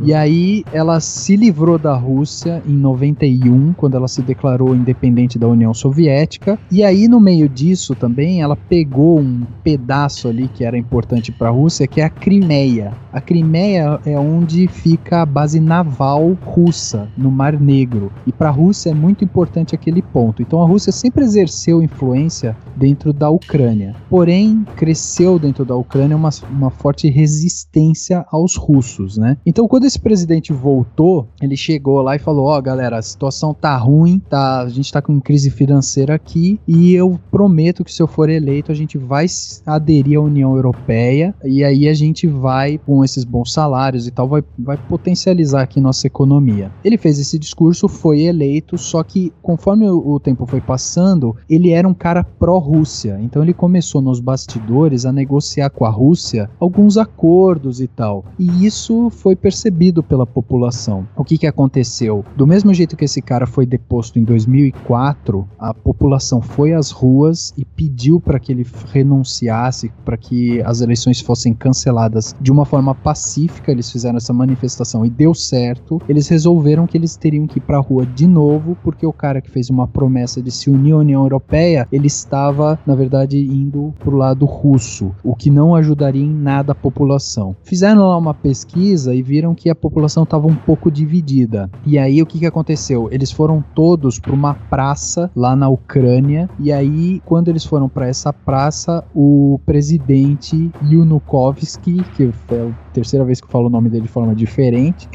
E aí ela se livrou da Rússia em 91, quando ela se declarou independente da União Soviética. E aí no meio disso também ela pegou um pedaço ali que era importante para a Rússia, que é a Crimeia. A Crimeia é onde fica a base naval russa no Mar Negro. E para a Rússia é muito importante aquele ponto. Então a Rússia sempre exerceu influência dentro da Ucrânia. Porém, cresceu dentro da Ucrânia uma, uma forte resistência aos russos, né? Então quando quando esse presidente voltou, ele chegou lá e falou: Ó, oh, galera, a situação tá ruim, tá, a gente tá com crise financeira aqui e eu prometo que se eu for eleito, a gente vai aderir à União Europeia e aí a gente vai, com esses bons salários e tal, vai, vai potencializar aqui nossa economia. Ele fez esse discurso, foi eleito, só que conforme o, o tempo foi passando, ele era um cara pró-Rússia. Então ele começou nos bastidores a negociar com a Rússia alguns acordos e tal. E isso foi percebido percebido pela população. O que, que aconteceu? Do mesmo jeito que esse cara foi deposto em 2004, a população foi às ruas e pediu para que ele renunciasse, para que as eleições fossem canceladas de uma forma pacífica. Eles fizeram essa manifestação e deu certo. Eles resolveram que eles teriam que ir para a rua de novo, porque o cara que fez uma promessa de se unir à União Europeia, ele estava, na verdade, indo para o lado russo, o que não ajudaria em nada a população. Fizeram lá uma pesquisa e viram que que a população estava um pouco dividida. E aí o que, que aconteceu? Eles foram todos para uma praça lá na Ucrânia. E aí, quando eles foram para essa praça, o presidente Yanukovsky, que é a terceira vez que eu falo o nome dele de forma diferente.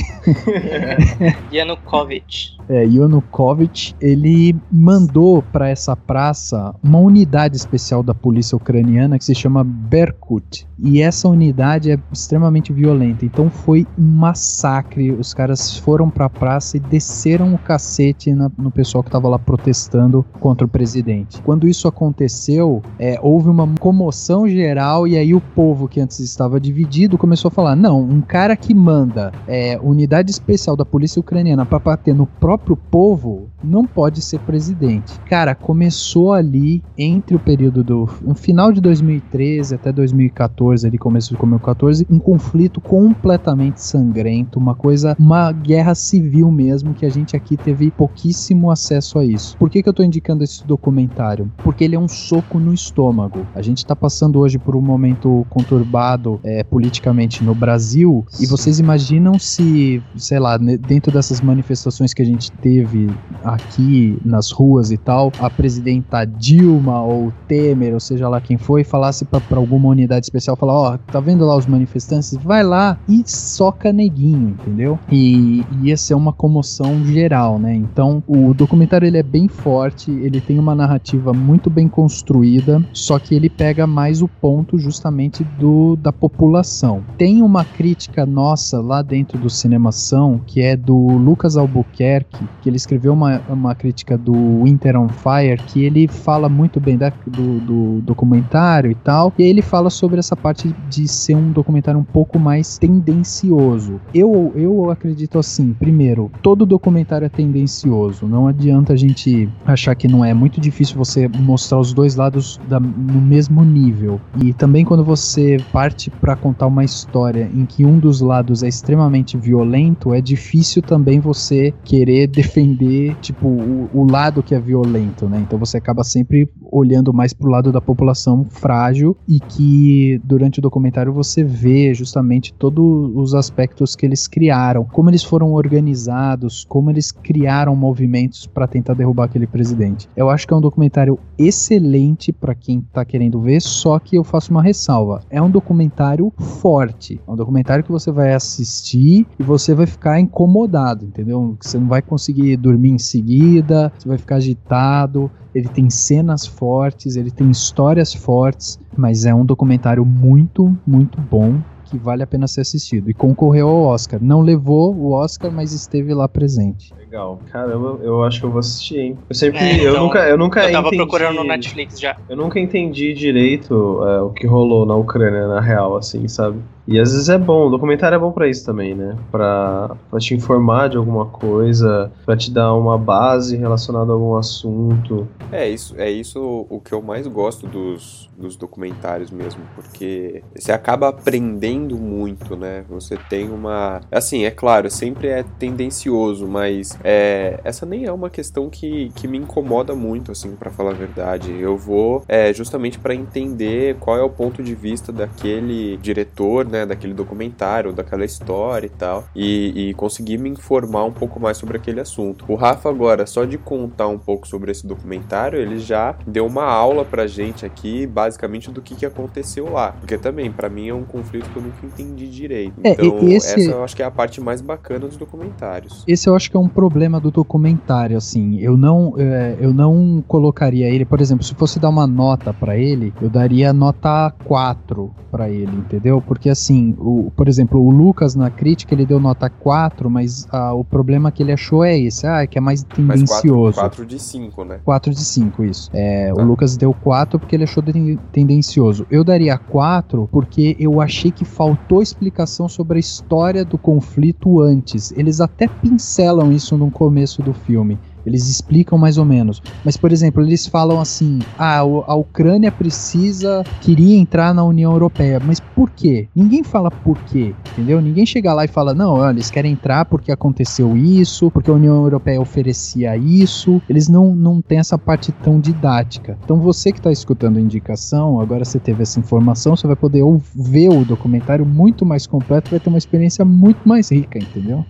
Yanukovych. É, Yanukovych, ele mandou para essa praça uma unidade especial da polícia ucraniana que se chama Berkut. E essa unidade é extremamente violenta. Então foi um massacre. Os caras foram pra praça e desceram o cacete na, no pessoal que tava lá protestando contra o presidente. Quando isso aconteceu, é, houve uma comoção geral e aí o povo que antes estava dividido começou a falar: não, um cara que manda é, unidade especial da polícia ucraniana para bater no próprio povo não pode ser presidente. Cara, começou ali entre o período do no final de 2013 até 2014, ali começo de 2014, um conflito completamente sangrento, uma coisa, uma guerra civil mesmo que a gente aqui teve pouquíssimo acesso a isso. Por que que eu tô indicando esse documentário? Porque ele é um soco no estômago. A gente tá passando hoje por um momento conturbado é, politicamente no Brasil e vocês imaginam se, sei lá, dentro dessas manifestações que a gente teve aqui nas ruas e tal, a presidenta Dilma ou Temer, ou seja lá quem foi, falasse para alguma unidade especial, falar, ó, oh, tá vendo lá os manifestantes? Vai lá e soca neguinho, entendeu? E ia ser uma comoção geral, né? Então, o documentário ele é bem forte, ele tem uma narrativa muito bem construída, só que ele pega mais o ponto justamente do da população. Tem uma crítica nossa lá dentro do Cinemação, que é do Lucas Albuquerque, que ele escreveu uma uma, crítica do Winter on Fire que ele fala muito bem da, do, do, documentário e tal. E ele fala sobre essa parte de ser um documentário um pouco mais tendencioso. Eu, eu acredito assim: primeiro, todo documentário é tendencioso. Não adianta a gente achar que não é. É muito difícil você mostrar os dois lados da, no mesmo nível. E também quando você parte para contar uma história em que um dos lados é extremamente violento, é difícil também você querer defender tipo, o, o, lado que é violento, né? Então você acaba sempre olhando mais pro lado da população frágil e que durante o documentário você vê justamente todos os aspectos que eles criaram, como eles foram organizados, como eles criaram movimentos para tentar derrubar aquele presidente. Eu acho que é um documentário excelente para quem tá querendo ver, só que eu faço uma ressalva. É um documentário forte, é um documentário que você vai assistir e você vai ficar incomodado, entendeu? Você não vai conseguir dormir em seguida, você vai ficar agitado. Ele tem cenas fortes, ele tem histórias fortes, mas é um documentário muito, muito bom que vale a pena ser assistido. E concorreu ao Oscar. Não levou o Oscar, mas esteve lá presente. Legal. Caramba, eu acho que eu vou assistir, hein? Eu sempre. É, eu então, nunca. Eu nunca Eu tava entendi, procurando no Netflix já. Eu nunca entendi direito é, o que rolou na Ucrânia, na real, assim, sabe? E às vezes é bom, o documentário é bom pra isso também, né? Pra, te informar de alguma coisa, pra te dar uma base relacionada a algum assunto. É isso, é isso o que eu mais gosto dos, dos documentários mesmo, porque você acaba aprendendo muito, né? Você tem uma. Assim, é claro, sempre é tendencioso, mas é, essa nem é uma questão que, que me incomoda muito, assim, para falar a verdade. Eu vou é, justamente para entender qual é o ponto de vista daquele diretor, né? Daquele documentário, daquela história e tal, e, e conseguir me informar um pouco mais sobre aquele assunto. O Rafa, agora, só de contar um pouco sobre esse documentário, ele já deu uma aula pra gente aqui, basicamente, do que, que aconteceu lá. Porque também, para mim, é um conflito que eu nunca entendi direito. É, Então, e esse- essa eu acho que é a parte mais bacana dos documentários. Esse eu acho que é um problema do documentário, assim. Eu não, é, eu não colocaria ele, por exemplo, se fosse dar uma nota pra ele, eu daria nota 4 pra ele, entendeu? Porque assim, o, por exemplo, o Lucas na crítica ele deu nota 4, mas ah, o problema que ele achou é esse, ah, que é mais tendencioso. 4 de 5, né? 4 de 5, isso. É, O Lucas deu 4 porque ele achou ten- tendencioso. Eu daria 4 porque eu achei que faltou explicação sobre a história do conflito antes. Eles até pincelam isso no começo do filme. Eles explicam mais ou menos. Mas, por exemplo, eles falam assim: ah, a Ucrânia precisa, queria entrar na União Europeia. Mas por quê? Ninguém fala por quê, entendeu? Ninguém chega lá e fala: não, olha, eles querem entrar porque aconteceu isso, porque a União Europeia oferecia isso. Eles não, não têm essa parte tão didática. Então, você que está escutando a indicação, agora você teve essa informação, você vai poder ver o documentário muito mais completo, vai ter uma experiência muito mais rica, entendeu?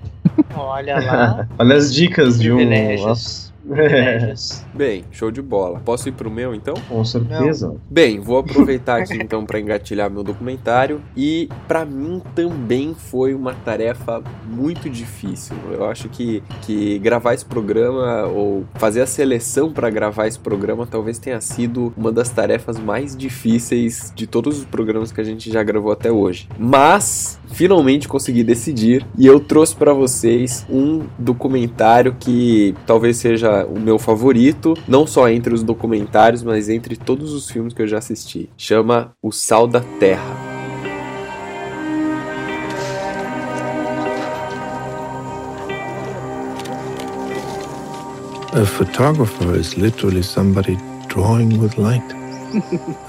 Olha lá. Olha as dicas de um. Bem, show de bola. Posso ir pro meu então? Com certeza. Bem, vou aproveitar aqui então para engatilhar meu documentário e para mim também foi uma tarefa muito difícil. Eu acho que, que gravar esse programa ou fazer a seleção para gravar esse programa talvez tenha sido uma das tarefas mais difíceis de todos os programas que a gente já gravou até hoje. Mas finalmente consegui decidir e eu trouxe para vocês um documentário que talvez seja o meu favorito, não só entre os documentários, mas entre todos os filmes que eu já assisti. Chama O Sal da Terra. A photographer is literally somebody drawing with light.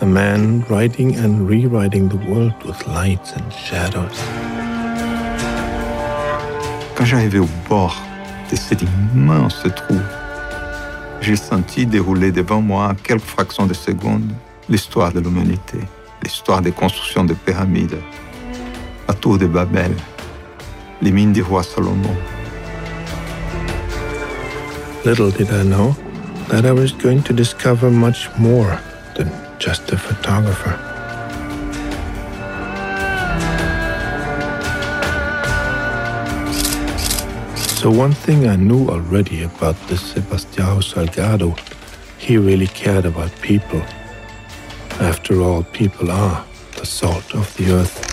a man writing and rewriting the world with lights and shadows. Quand j'arrivais au bord de cet immense trou, j'ai senti dérouler devant moi, quelques fractions de secondes, l'histoire de l'humanité, l'histoire des constructions de pyramides, la tour de Babel, les mines du roi Salomon. Little did I know that I was going to discover much more than just a photographer. So, one thing I knew already about this Sebastião Salgado, he really cared about people. After all, people are the salt of the earth.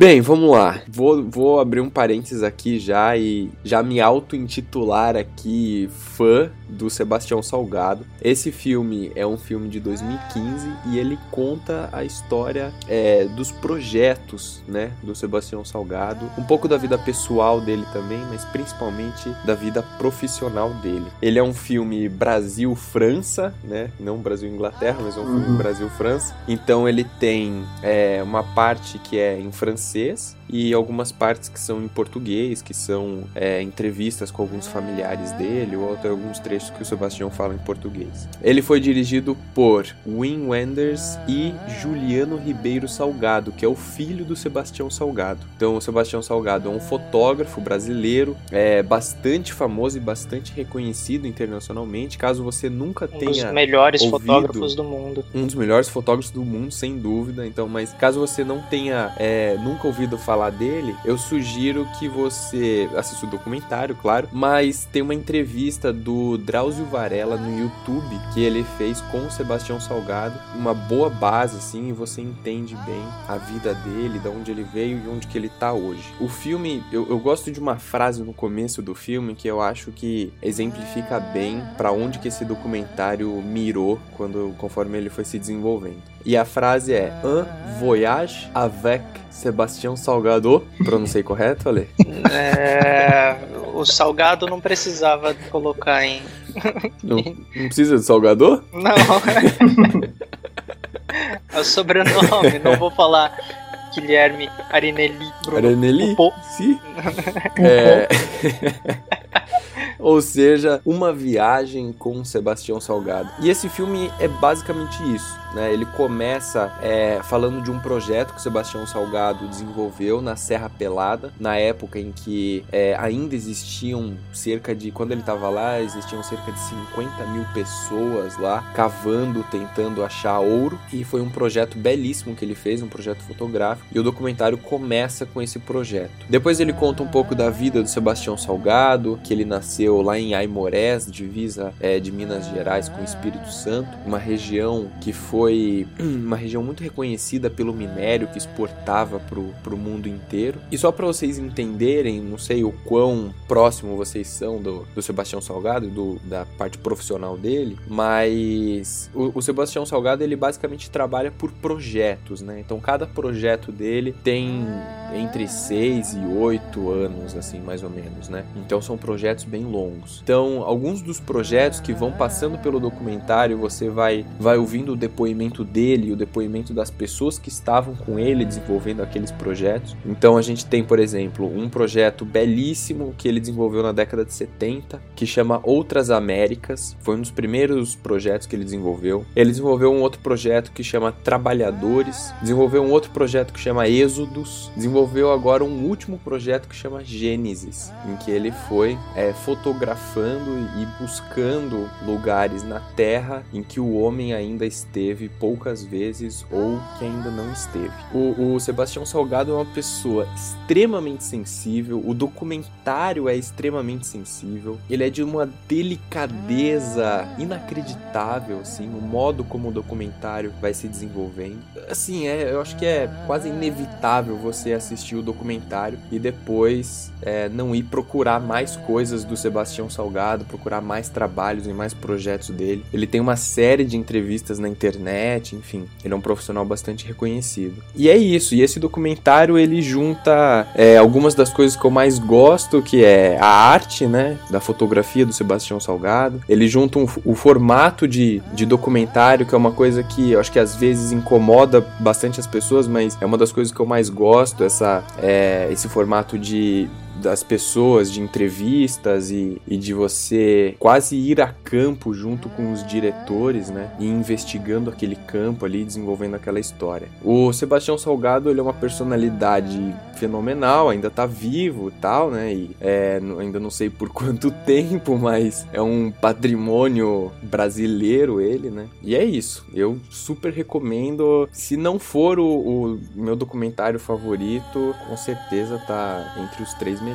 Bem, vamos lá. Vou, vou abrir um parênteses aqui já e já me auto-intitular aqui fã do Sebastião Salgado. Esse filme é um filme de 2015 e ele conta a história é, dos projetos né, do Sebastião Salgado, um pouco da vida pessoal dele também, mas principalmente da vida profissional dele. Ele é um filme Brasil-França, né? Não Brasil-Inglaterra, mas é um filme Uhum. Brasil-França. Então ele tem é, uma parte que é em francês e algumas partes que são em português, que são é, entrevistas com alguns familiares dele, ou até alguns trechos que o Sebastião fala em português. Ele foi dirigido por Wim Wenders e Juliano Ribeiro Salgado, que é o filho do Sebastião Salgado. Então, o Sebastião Salgado é um fotógrafo brasileiro, é bastante famoso e bastante reconhecido internacionalmente. Caso você nunca Um tenha dos melhores fotógrafos do mundo. um dos melhores fotógrafos do mundo, sem dúvida. Então, mas caso você não tenha é, nunca ouvido falar dele, eu sugiro que você assista o documentário, claro, mas tem uma entrevista do Drauzio Varela no YouTube que ele fez com o Sebastião Salgado, uma boa base assim, e você entende bem a vida dele, de onde ele veio e onde que ele tá hoje. O filme, eu, eu gosto de uma frase no começo do filme que eu acho que exemplifica bem para onde que esse documentário mirou quando conforme ele foi se desenvolvendo. E a frase é Un voyage avec Sebastião Salgado. Pronunciei correto, Ale? É, o Salgado não precisava colocar em. Não, não precisa de Salgador? Não. é o sobrenome, não vou falar Guilherme Arinelli. Bruno Arinelli? Sim. É... Ou seja, uma viagem com Sebastião Salgado. E esse filme é basicamente isso. Né? Ele começa é, falando de um projeto que o Sebastião Salgado desenvolveu na Serra Pelada, na época em que é, ainda existiam cerca de. Quando ele estava lá, existiam cerca de 50 mil pessoas lá cavando, tentando achar ouro. E foi um projeto belíssimo que ele fez, um projeto fotográfico. E o documentário começa com esse projeto. Depois ele conta um pouco da vida do Sebastião Salgado, que ele nasceu lá em Aimorés, divisa é, de Minas Gerais com o Espírito Santo, uma região que foi foi uma região muito reconhecida pelo minério que exportava para o mundo inteiro. E só para vocês entenderem, não sei o quão próximo vocês são do, do Sebastião Salgado, do, da parte profissional dele, mas o, o Sebastião Salgado ele basicamente trabalha por projetos, né? Então cada projeto dele tem entre 6 e 8 anos, assim, mais ou menos, né? Então são projetos bem longos. Então, alguns dos projetos que vão passando pelo documentário, você vai, vai ouvindo depoimento dele, o depoimento das pessoas que estavam com ele desenvolvendo aqueles projetos. Então a gente tem, por exemplo, um projeto belíssimo que ele desenvolveu na década de 70, que chama Outras Américas. Foi um dos primeiros projetos que ele desenvolveu. Ele desenvolveu um outro projeto que chama Trabalhadores, desenvolveu um outro projeto que chama Êxodos, desenvolveu desenvolveu agora um último projeto que chama Gênesis, em que ele foi é, fotografando e buscando lugares na Terra em que o homem ainda esteve poucas vezes ou que ainda não esteve. O, o Sebastião Salgado é uma pessoa extremamente sensível, o documentário é extremamente sensível, ele é de uma delicadeza inacreditável, assim, o modo como o documentário vai se desenvolvendo. Assim, é, eu acho que é quase inevitável você assistir assistir o documentário e depois é, não ir procurar mais coisas do Sebastião Salgado, procurar mais trabalhos e mais projetos dele. Ele tem uma série de entrevistas na internet, enfim, ele é um profissional bastante reconhecido. E é isso, e esse documentário ele junta é, algumas das coisas que eu mais gosto, que é a arte, né, da fotografia do Sebastião Salgado. Ele junta um, o formato de, de documentário, que é uma coisa que eu acho que às vezes incomoda bastante as pessoas, mas é uma das coisas que eu mais gosto, essa, é, esse formato de das pessoas, de entrevistas e, e, de você quase ir a campo junto com os diretores, né? E investigando aquele campo ali, desenvolvendo aquela história. O Sebastião Salgado, ele é uma personalidade fenomenal, ainda tá vivo tal, né? E é, ainda não sei por quanto tempo, mas é um patrimônio brasileiro ele, né? E é isso. Eu super recomendo. Se não for o, o meu documentário favorito, com certeza tá entre os três melhores.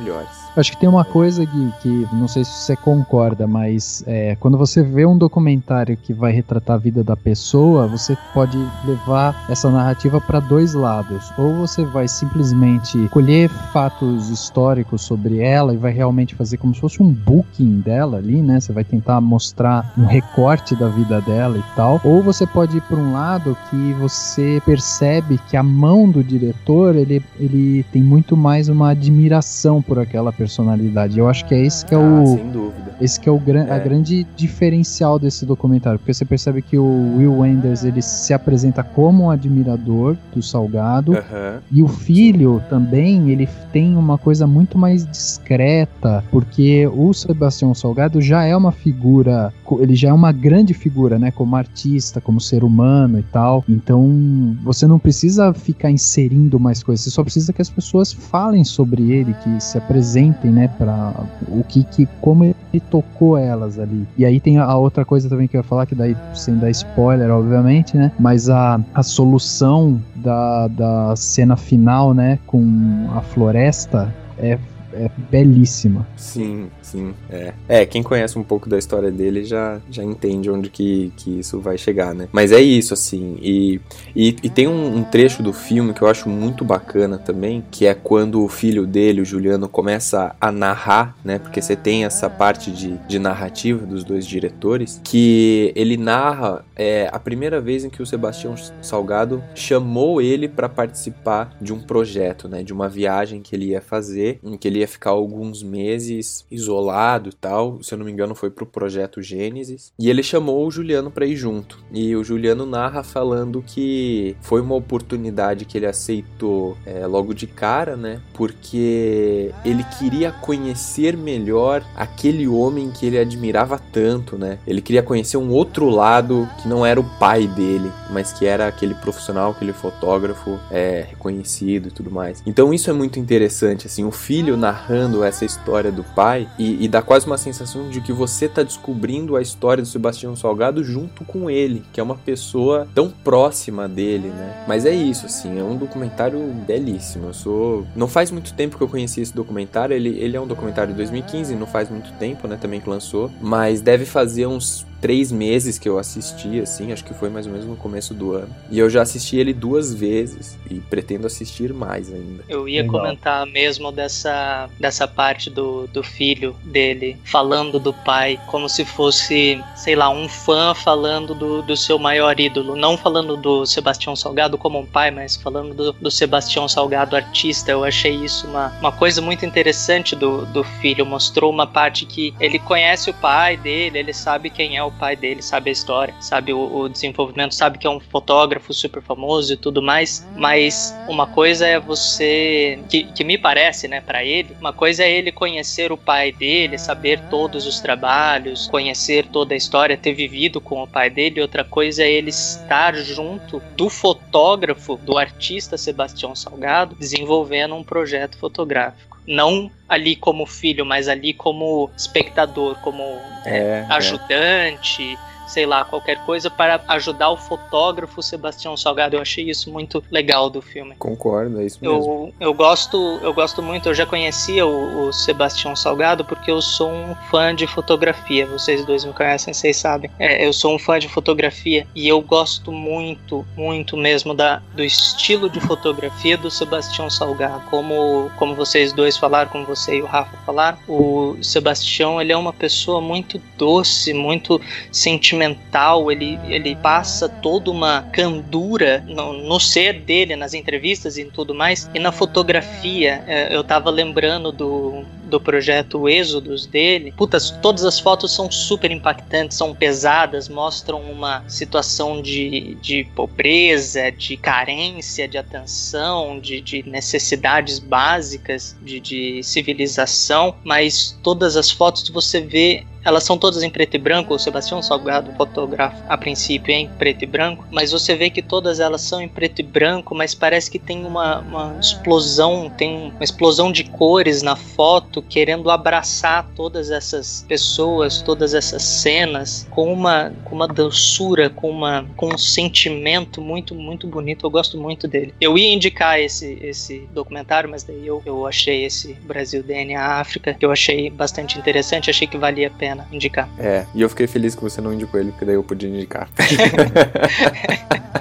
Acho que tem uma coisa, Gui, que não sei se você concorda, mas é, quando você vê um documentário que vai retratar a vida da pessoa, você pode levar essa narrativa para dois lados. Ou você vai simplesmente colher fatos históricos sobre ela e vai realmente fazer como se fosse um booking dela ali, né? Você vai tentar mostrar um recorte da vida dela e tal. Ou você pode ir para um lado que você percebe que a mão do diretor ele, ele tem muito mais uma admiração por aquela personalidade. Eu acho que é esse que é o. Ah, sem dúvida. Esse que é o gran, é. a grande diferencial desse documentário, porque você percebe que o Will Wenders ele se apresenta como um admirador do Salgado uhum. e o filho também ele tem uma coisa muito mais discreta, porque o Sebastião Salgado já é uma figura, ele já é uma grande figura, né, como artista, como ser humano e tal. Então você não precisa ficar inserindo mais coisas, você só precisa que as pessoas falem sobre ele, que se apresentem, né, para o que, que como ele tocou elas ali. E aí tem a outra coisa também que eu ia falar, que daí sem dar spoiler, obviamente, né, mas a, a solução da, da cena final, né, com a floresta, é é belíssima. Sim, sim, é. É, quem conhece um pouco da história dele já, já entende onde que, que isso vai chegar, né? Mas é isso, assim, e, e, e tem um, um, trecho do filme que eu acho muito bacana também, que é quando o filho dele, o Juliano, começa a narrar, né? Porque você tem essa parte de, de narrativa dos dois diretores, que ele narra é, a primeira vez em que o Sebastião Salgado chamou ele para participar de um projeto, né? De uma viagem que ele ia fazer, em que ele ia ia ficar alguns meses isolado e tal. Se eu não me engano, foi pro projeto Gênesis. E ele chamou o Juliano para ir junto. E o Juliano narra falando que foi uma oportunidade que ele aceitou é, logo de cara, né? Porque ele queria conhecer melhor aquele homem que ele admirava tanto, né? Ele queria conhecer um outro lado que não era o pai dele, mas que era aquele profissional, aquele fotógrafo é, reconhecido e tudo mais. Então isso é muito interessante, assim, o filho narra narrando essa história do pai e, e dá quase uma sensação de que você tá descobrindo a história do Sebastião Salgado junto com ele, que é uma pessoa tão próxima dele, né? Mas é isso, assim, é um documentário belíssimo. Eu sou. Não faz muito tempo que eu conheci esse documentário, ele, ele é um documentário de 2015, não faz muito tempo, né? Também que lançou, mas deve fazer uns três meses que eu assisti, assim, acho que foi mais ou menos no começo do ano. E eu já assisti ele duas vezes e pretendo assistir mais ainda. Eu ia Legal. comentar mesmo dessa, dessa parte do, do filho dele falando do pai, como se fosse, sei lá, um fã falando do, do seu maior ídolo. Não falando do Sebastião Salgado como um pai, mas falando do, do Sebastião Salgado artista. Eu achei isso uma, uma coisa muito interessante do, do filho. Mostrou uma parte que ele conhece o pai dele, ele sabe quem é o pai dele, sabe a história, sabe o, o, desenvolvimento, sabe que é um fotógrafo super famoso e tudo mais. Mas uma coisa é você. que, que me parece, né, para ele, uma coisa é ele conhecer o pai dele, saber todos os trabalhos, conhecer toda a história, ter vivido com o pai dele, outra coisa é ele estar junto do fotógrafo, do artista Sebastião Salgado, desenvolvendo um projeto fotográfico não ali como filho, mas ali como espectador, como é, é. ajudante, é sei lá, qualquer coisa para ajudar o fotógrafo Sebastião Salgado. Eu achei isso muito legal do filme. Concordo, é isso mesmo. Eu, eu gosto, eu gosto muito, eu já conhecia o, o Sebastião Salgado porque eu sou um fã de fotografia. Vocês dois me conhecem, vocês sabem. É, eu sou um fã de fotografia e eu gosto muito, muito mesmo da, do estilo de fotografia do Sebastião Salgado. Como, como vocês dois falaram, como você e o Rafa falaram, o Sebastião ele é uma pessoa muito doce, muito sentimental sentimental, ele, ele passa toda uma candura no, no ser dele, nas entrevistas e tudo mais. E na fotografia, é, eu tava lembrando do, do projeto Êxodos dele. Putas, todas as fotos são super impactantes, são pesadas, mostram uma situação de, de pobreza, de carência de atenção, de, de necessidades básicas de, de civilização, mas todas as fotos você vê elas são todas em preto e branco. O Sebastião Salgado fotógrafo a princípio é em preto e branco, mas você vê que todas elas são em preto e branco, mas parece que tem uma, uma explosão, tem uma explosão de cores na foto, querendo abraçar todas essas pessoas, todas essas cenas com uma, com uma doçura, com, uma, com um sentimento muito, muito bonito. Eu gosto muito dele. Eu ia indicar esse, esse documentário, mas daí eu, eu achei esse Brasil DNA África, que eu achei bastante interessante, achei que valia a pena pena indicar. É, e eu fiquei feliz que você não indicou ele, porque daí eu podia indicar.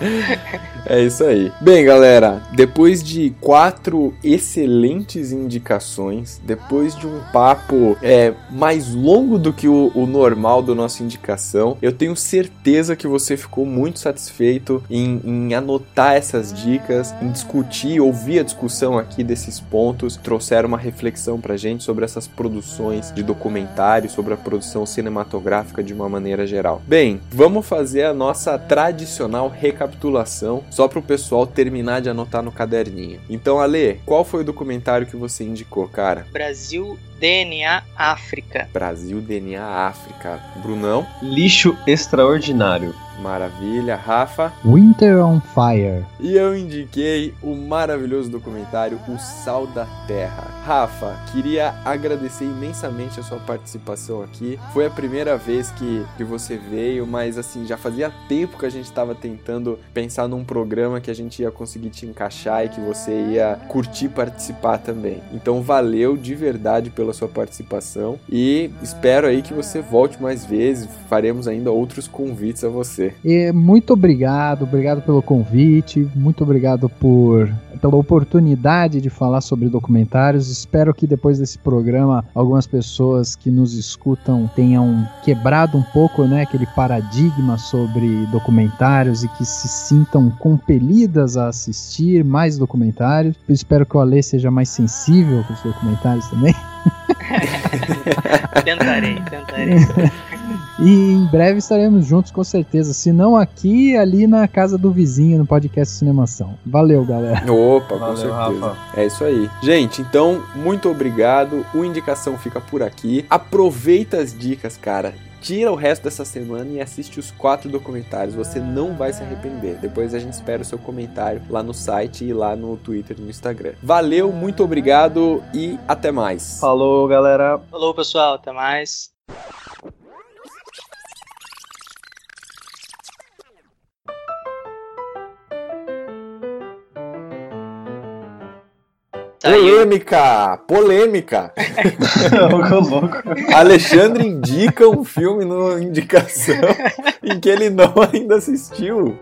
É isso aí. Bem, galera, depois de quatro excelentes indicações, depois de um papo é, mais longo do que o, o normal do nossa indicação, eu tenho certeza que você ficou muito satisfeito em, em anotar essas dicas, em discutir, ouvir a discussão aqui desses pontos, trouxeram uma reflexão pra gente sobre essas produções de documentário, sobre a produção cinematográfica de uma maneira geral. Bem, vamos fazer a nossa tradicional recapitulação só para o pessoal terminar de anotar no caderninho. Então, Ale, qual foi o documentário que você indicou, cara? Brasil DNA África. Brasil DNA África. Brunão? Lixo Extraordinário. Maravilha. Rafa? Winter on Fire. E eu indiquei o maravilhoso documentário O Sal da Terra. Rafa, queria agradecer imensamente a sua participação aqui. Foi a primeira vez que, que você veio, mas assim, já fazia tempo que a gente estava tentando pensar num programa que a gente ia conseguir te encaixar e que você ia curtir participar também. Então valeu de verdade pela sua participação e espero aí que você volte mais vezes. Faremos ainda outros convites a você. E muito obrigado, obrigado pelo convite, muito obrigado por pela oportunidade de falar sobre documentários. Espero que depois desse programa algumas pessoas que nos escutam tenham quebrado um pouco, né, aquele paradigma sobre documentários e que se sintam compelidas a assistir mais documentários. Eu espero que o Alê seja mais sensível com os documentários também. tentarei, tentarei. E em breve estaremos juntos, com certeza. Se não aqui, ali na casa do vizinho, no podcast Cinemação. Valeu, galera. Opa, Valeu, com certeza. Rafa. É isso aí. Gente, então, muito obrigado. O Indicação fica por aqui. Aproveita as dicas, cara. Tira o resto dessa semana e assiste os quatro documentários. Você não vai se arrepender. Depois a gente espera o seu comentário lá no site e lá no Twitter e no Instagram. Valeu, muito obrigado e até mais. Falou, galera. Falou, pessoal. Até mais. Polêmica! Polêmica! Alexandre indica um filme no indicação em que ele não ainda assistiu.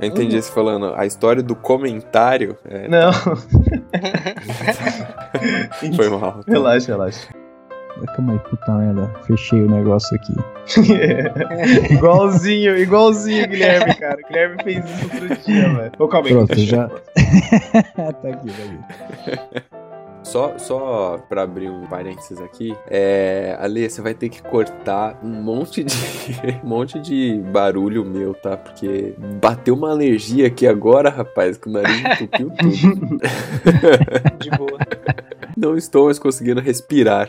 Eu entendi você falando a história do comentário. É, Não. Foi mal. Relaxa, relaxa. Calma aí, puta merda. Fechei o negócio aqui. igualzinho, igualzinho, Guilherme, cara. O Guilherme fez isso outro dia, velho. Ô, calma aí. Pronto, já. tá aqui, tá aqui. Só, só pra abrir um parênteses aqui, é, Ale, você vai ter que cortar um monte de um monte de barulho meu, tá? Porque bateu uma alergia aqui agora, rapaz, que o nariz entupiu tudo. De boa. Não estou mais conseguindo respirar.